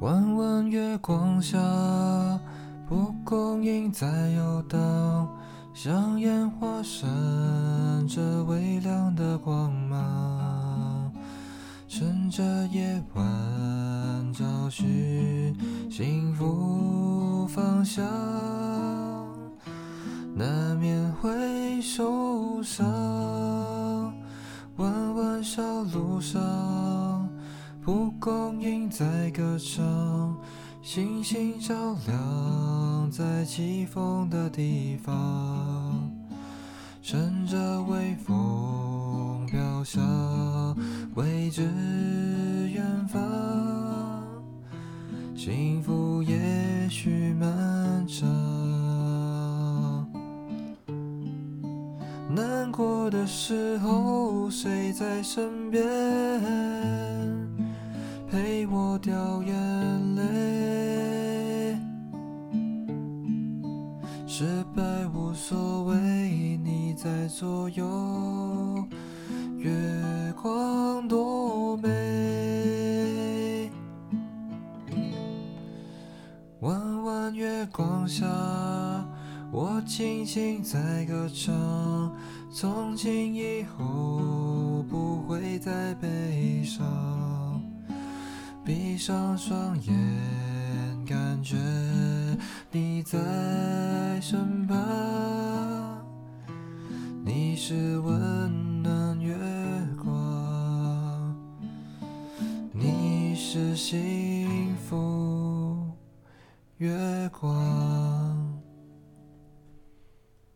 弯弯月光下，蒲公英在游荡，像烟花闪着微亮的光芒。趁着夜晚找寻幸福方向，难免会受伤。弯弯小路上。蒲公英在歌唱，星星照亮在起风的地方。乘着微风飘向未知远方，幸福也许漫长。难过的时候，谁在身边？掉眼泪，失败无所谓，你在左右，月光多美。弯弯月光下，我轻轻在歌唱，从今以后不会再悲伤。闭上双眼，感觉你在身旁。你是温暖月光，你是幸福月光。